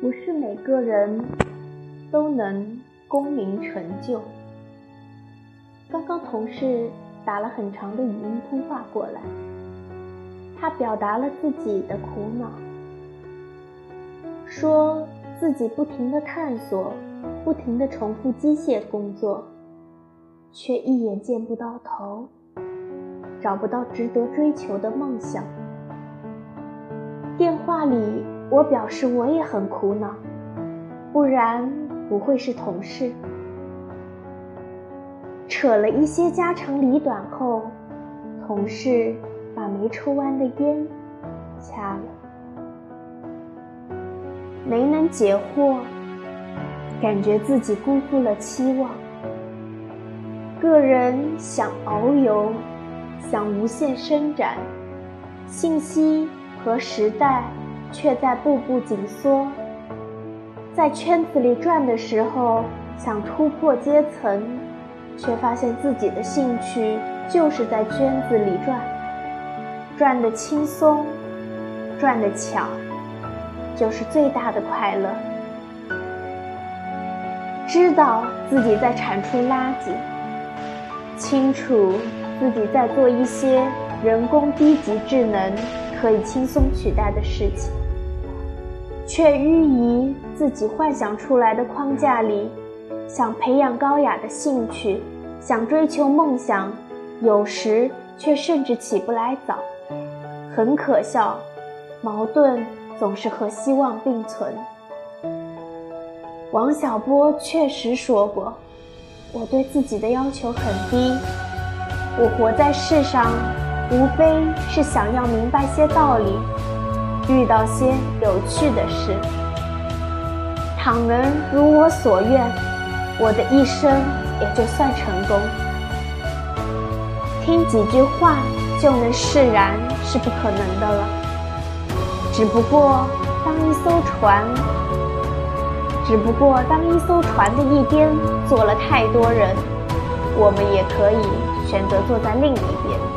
不是每个人都能功名成就。刚刚同事打了很长的语音通话过来，他表达了自己的苦恼，说自己不停的探索，不停的重复机械工作，却一眼见不到头，找不到值得追求的梦想。电话里。我表示我也很苦恼，不然不会是同事。扯了一些家长里短后，同事把没抽完的烟掐了，没能解惑，感觉自己辜负了期望。个人想遨游，想无限伸展，信息和时代。却在步步紧缩，在圈子里转的时候，想突破阶层，却发现自己的兴趣就是在圈子里转，转的轻松，转的巧，就是最大的快乐。知道自己在产出垃圾，清楚自己在做一些人工低级智能可以轻松取代的事情。却寓于自己幻想出来的框架里，想培养高雅的兴趣，想追求梦想，有时却甚至起不来早，很可笑。矛盾总是和希望并存。王小波确实说过：“我对自己的要求很低，我活在世上，无非是想要明白些道理。”遇到些有趣的事，倘能如我所愿，我的一生也就算成功。听几句话就能释然是不可能的了。只不过当一艘船，只不过当一艘船的一边坐了太多人，我们也可以选择坐在另一边。